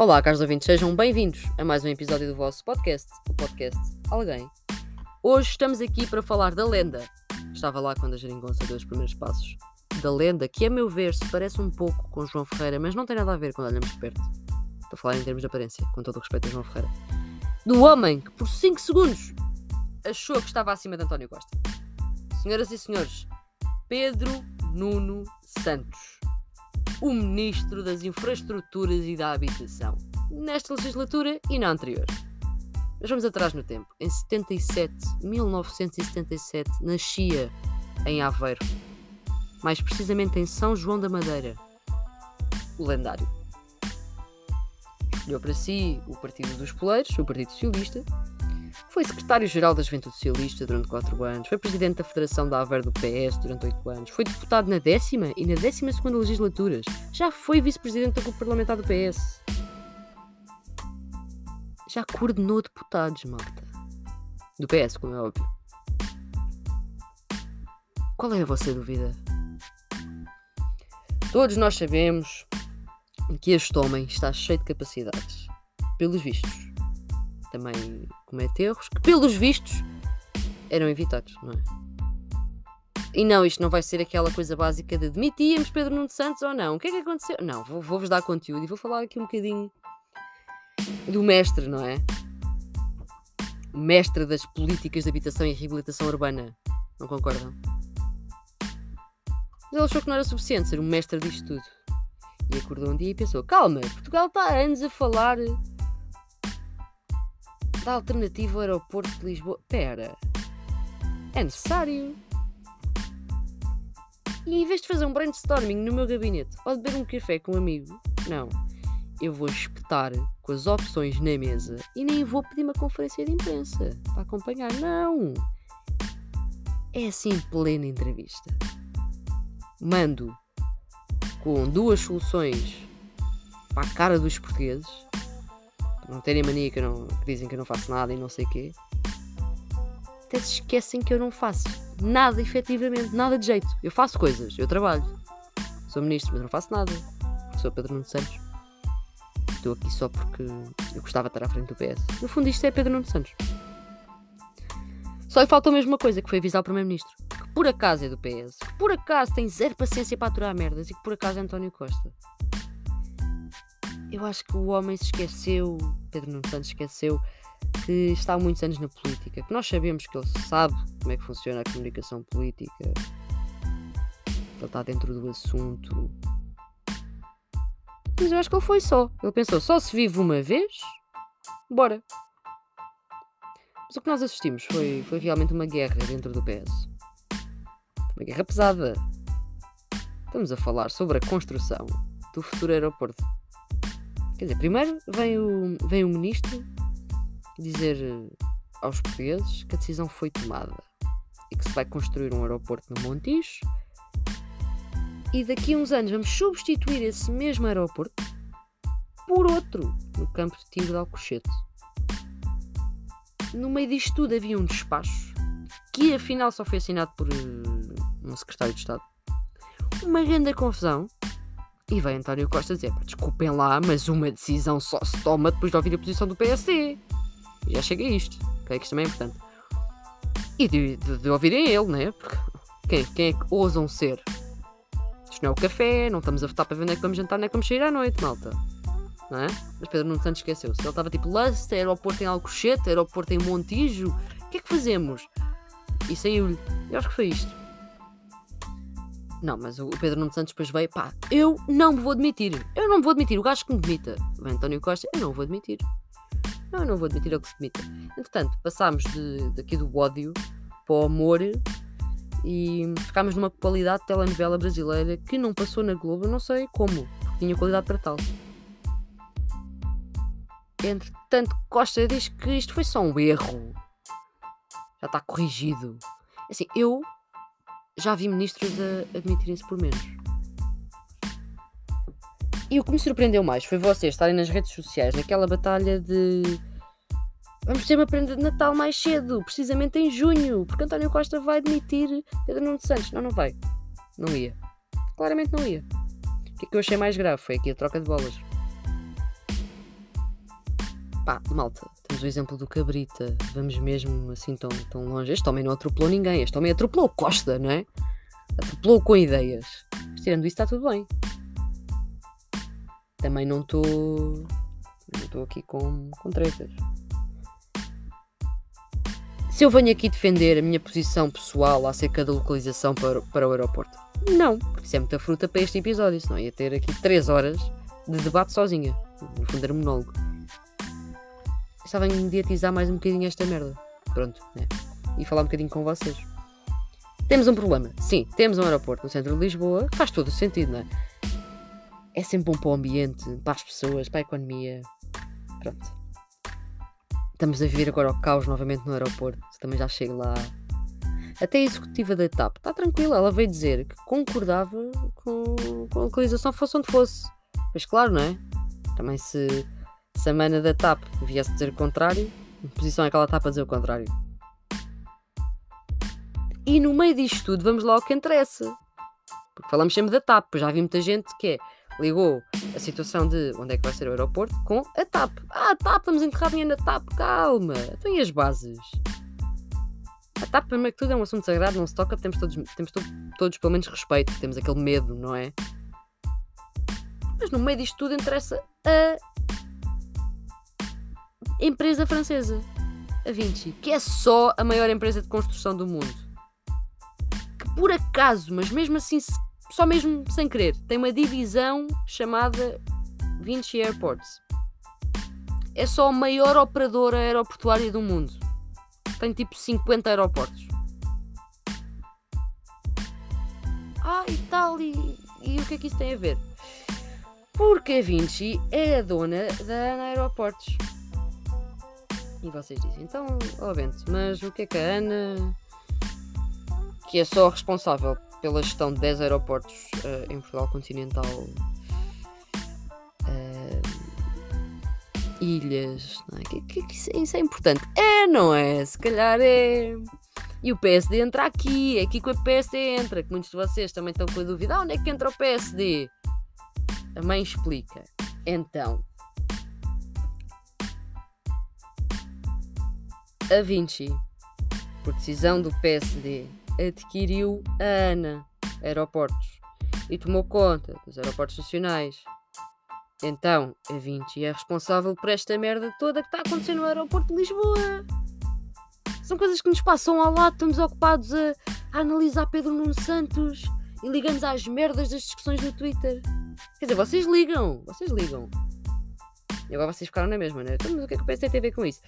Olá, caros ouvintes, sejam bem-vindos a mais um episódio do vosso podcast, o podcast Alguém. Hoje estamos aqui para falar da lenda. Estava lá quando a Jeringonça deu os primeiros passos. Da lenda, que a meu ver se parece um pouco com João Ferreira, mas não tem nada a ver quando olhamos de perto. Estou a falar em termos de aparência, com todo o respeito a João Ferreira. Do homem que por 5 segundos achou que estava acima de António Costa. Senhoras e senhores, Pedro Nuno Santos o Ministro das Infraestruturas e da Habitação, nesta legislatura e na anterior. Mas vamos atrás no tempo. Em 77, 1977, nascia em Aveiro, mais precisamente em São João da Madeira, o lendário. Escolheu para si o Partido dos Poleiros, o Partido Socialista, foi secretário-geral da Juventude Socialista durante 4 anos, foi presidente da Federação da Aver do PS durante 8 anos, foi deputado na décima e na décima segunda legislaturas, já foi vice-presidente do grupo parlamentar do PS. Já coordenou deputados, malta. Do PS, como é óbvio. Qual é a vossa dúvida? Todos nós sabemos que este homem está cheio de capacidades. Pelos vistos também comete erros que, pelos vistos, eram evitados, não é? E não, isto não vai ser aquela coisa básica de demitíamos Pedro Nuno Santos ou não. O que é que aconteceu? Não, vou-vos vou dar conteúdo e vou falar aqui um bocadinho do mestre, não é? Mestre das políticas de habitação e reabilitação urbana. Não concordam? Mas ele achou que não era suficiente ser um mestre disto tudo. E acordou um dia e pensou: calma, Portugal está há anos a falar da ao aeroporto de Lisboa. Pera, é necessário. E em vez de fazer um brainstorming no meu gabinete ou de beber um café com um amigo, não. Eu vou espetar com as opções na mesa e nem vou pedir uma conferência de imprensa para acompanhar. Não! É assim plena entrevista. Mando com duas soluções para a cara dos portugueses não terem mania que, não, que dizem que eu não faço nada e não sei o quê, até se esquecem que eu não faço nada efetivamente, nada de jeito. Eu faço coisas, eu trabalho. Sou ministro, mas não faço nada. Sou Pedro Nuno Santos. Estou aqui só porque eu gostava de estar à frente do PS. No fundo, isto é Pedro Nuno Santos. Só lhe faltou a mesma coisa, que foi avisar o Primeiro-Ministro. Que por acaso é do PS, que por acaso tem zero paciência para aturar merdas e que por acaso é António Costa. Eu acho que o homem se esqueceu, Pedro Nuno Santos esqueceu, que está há muitos anos na política, que nós sabemos que ele sabe como é que funciona a comunicação política, ele está dentro do assunto. Mas eu acho que ele foi só. Ele pensou, só se vive uma vez? Bora. Mas o que nós assistimos foi, foi realmente uma guerra dentro do PS. Uma guerra pesada. Estamos a falar sobre a construção do futuro aeroporto Quer dizer, primeiro vem o, vem o ministro dizer eh, aos portugueses que a decisão foi tomada e que se vai construir um aeroporto no Montijo e daqui a uns anos vamos substituir esse mesmo aeroporto por outro no campo de tiro de Alcochete. No meio disto tudo havia um despacho que afinal só foi assinado por uh, um secretário de Estado. Uma grande confusão e vem António Costa dizer: desculpem lá, mas uma decisão só se toma depois de ouvir a posição do PSD. E já chega a isto. Creio que isto também é importante. E de, de, de ouvirem ele, né? Porque quem, quem é que ousam ser? Isto não é o café, não estamos a votar para ver onde é que vamos jantar, nem é que vamos sair à noite, malta. Não é? Mas Pedro Nuno Santos esqueceu-se. Ele estava tipo Lust, aeroporto em Alcochete, aeroporto em Montijo. O que é que fazemos? E saiu-lhe. Eu acho que foi isto. Não, mas o Pedro Nuno Santos depois veio, pá, eu não me vou admitir. Eu não me vou admitir. O gajo que me demita, o António Costa, eu não vou admitir. Não, eu não vou admitir ele que se demita. Entretanto, passámos de, daqui do ódio para o amor e ficámos numa qualidade de telenovela brasileira que não passou na Globo, não sei como, porque tinha qualidade para tal. Entretanto, Costa diz que isto foi só um erro. Já está corrigido. Assim, eu já vi ministros a admitirem-se por menos. E o que me surpreendeu mais foi vocês estarem nas redes sociais naquela batalha de vamos ter uma prenda de Natal mais cedo, precisamente em junho, porque António Costa vai admitir Pedro Nuno Santos. Não, não vai. Não ia. Claramente não ia. O que é que eu achei mais grave foi aqui a troca de bolas. Pá, malta, o exemplo do Cabrita. Vamos mesmo assim tão, tão longe. Este homem não atropelou ninguém. Este homem atropelou Costa, não é? Atropelou com ideias. Mas tirando isso, está tudo bem. Também não estou. Não estou aqui com, com tretas. Se eu venho aqui defender a minha posição pessoal acerca da localização para, para o aeroporto, não, porque isso é muita fruta para este episódio, senão ia ter aqui 3 horas de debate sozinha. No fundo era monólogo. Estava a mediatizar mais um bocadinho esta merda. Pronto, né? E falar um bocadinho com vocês. Temos um problema. Sim, temos um aeroporto no centro de Lisboa faz todo o sentido, não é? É sempre bom para o ambiente, para as pessoas, para a economia. Pronto. Estamos a viver agora o caos novamente no aeroporto. Também já chego lá. Até a executiva da TAP está tranquila. Ela veio dizer que concordava com, com a localização, fosse onde fosse. Pois claro, não é? Também se, se a mana da TAP viesse dizer o contrário, em posição é que ela está para dizer o contrário? E no meio disto tudo, vamos lá ao que interessa. Porque falamos sempre da TAP, já vi muita gente que é ligou a situação de onde é que vai ser o aeroporto com a TAP. Ah, TAP, estamos a enterrar dinheiro na TAP, calma. Tem as bases. A TAP, primeiro que tudo, é um assunto sagrado, não se toca, temos todos, temos to todos pelo menos respeito, temos aquele medo, não é? Mas no meio disto tudo interessa a empresa francesa, a Vinci, que é só a maior empresa de construção do mundo. Que por acaso, mas mesmo assim só mesmo sem querer, tem uma divisão chamada Vinci Airports. É só a maior operadora aeroportuária do mundo. Tem tipo 50 aeroportos. Ah, e tal, e, e o que é que isso tem a ver? Porque a Vinci é a dona da Ana Aeroportos. E vocês dizem, então, ó oh Bento, mas o que é que a Ana, que é só responsável pela gestão de 10 aeroportos uh, em Portugal continental, uh, ilhas, é? que, que, que isso, é, isso, é importante. É, não é? Se calhar é. E o PSD entra aqui, é aqui que o PSD entra, que muitos de vocês também estão com a dúvida: ah, onde é que entra o PSD? A mãe explica. Então, a Vinci, por decisão do PSD, adquiriu a ANA Aeroportos e tomou conta dos aeroportos nacionais. Então, a Vinci é responsável por esta merda toda que está acontecendo no aeroporto de Lisboa. São coisas que nos passam ao lado, estamos ocupados a, a analisar Pedro Nuno Santos e ligamos às merdas das discussões no Twitter. Quer dizer, vocês ligam, vocês ligam. E agora vocês ficaram na mesma, né? Então, mas o que é que o PSD tem a ver com isso?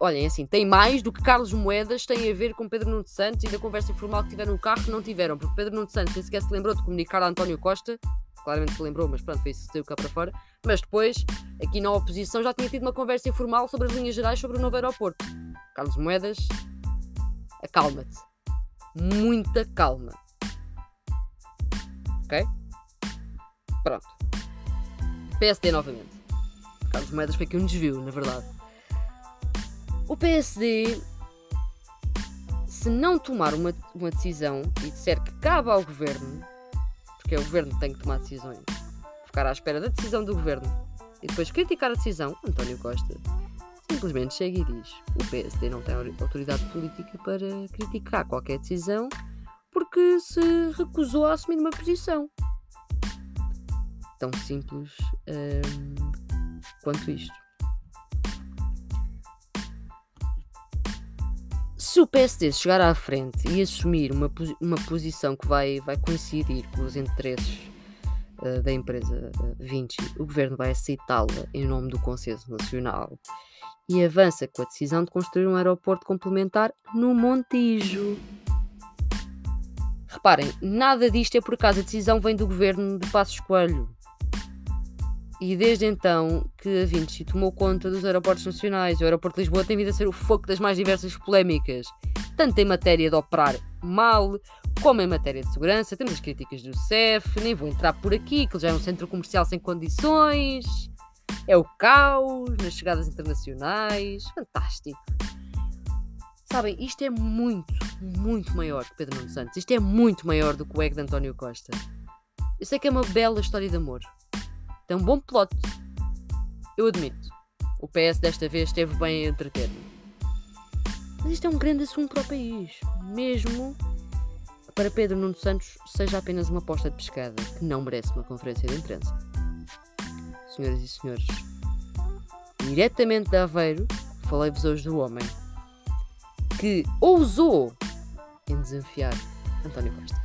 Olhem, assim, tem mais do que Carlos Moedas tem a ver com Pedro Nuno Santos e da conversa informal que tiveram no carro que não tiveram, porque Pedro Nuno Santos nem sequer se lembrou de comunicar a António Costa, claramente se lembrou, mas pronto, foi isso que saiu cá para fora. Mas depois, aqui na oposição, já tinha tido uma conversa informal sobre as linhas gerais sobre o novo aeroporto. Carlos Moedas, acalma-te. Muita calma. Ok? Pronto. PSD novamente. Carlos Moedas foi aqui um desvio, na verdade. O PSD, se não tomar uma, uma decisão e disser que cabe ao governo, porque é o governo que tem que tomar decisões, ficar à espera da decisão do governo e depois criticar a decisão, António Costa simplesmente chega e diz: o PSD não tem autoridade política para criticar qualquer decisão porque se recusou a assumir uma posição. Tão simples. Hum, quanto isto. Se o PSD chegar à frente e assumir uma, uma posição que vai, vai coincidir com os interesses uh, da empresa uh, Vinci, o governo vai aceitá-la em nome do Consenso Nacional e avança com a decisão de construir um aeroporto complementar no Montijo. Reparem, nada disto é por acaso a decisão vem do governo de Passos Coelho. E desde então que a Vinci tomou conta dos aeroportos nacionais, o aeroporto de Lisboa tem vindo a ser o foco das mais diversas polémicas, tanto em matéria de operar mal, como em matéria de segurança. Temos as críticas do CEF, nem vou entrar por aqui, que já é um centro comercial sem condições, é o caos nas chegadas internacionais. Fantástico! Sabem, isto é muito, muito maior que Pedro Nuno Santos. Isto é muito maior do que o ego de António Costa. Eu sei que é uma bela história de amor. Tem um bom plot. Eu admito. o PS desta vez esteve bem a entreter-me. Mas isto é um grande assunto para o país. Mesmo para Pedro Nuno Santos seja apenas uma aposta de pescada que não merece uma conferência de imprensa. Senhoras e senhores, diretamente de Aveiro, falei-vos hoje do homem que ousou em desafiar António Costa.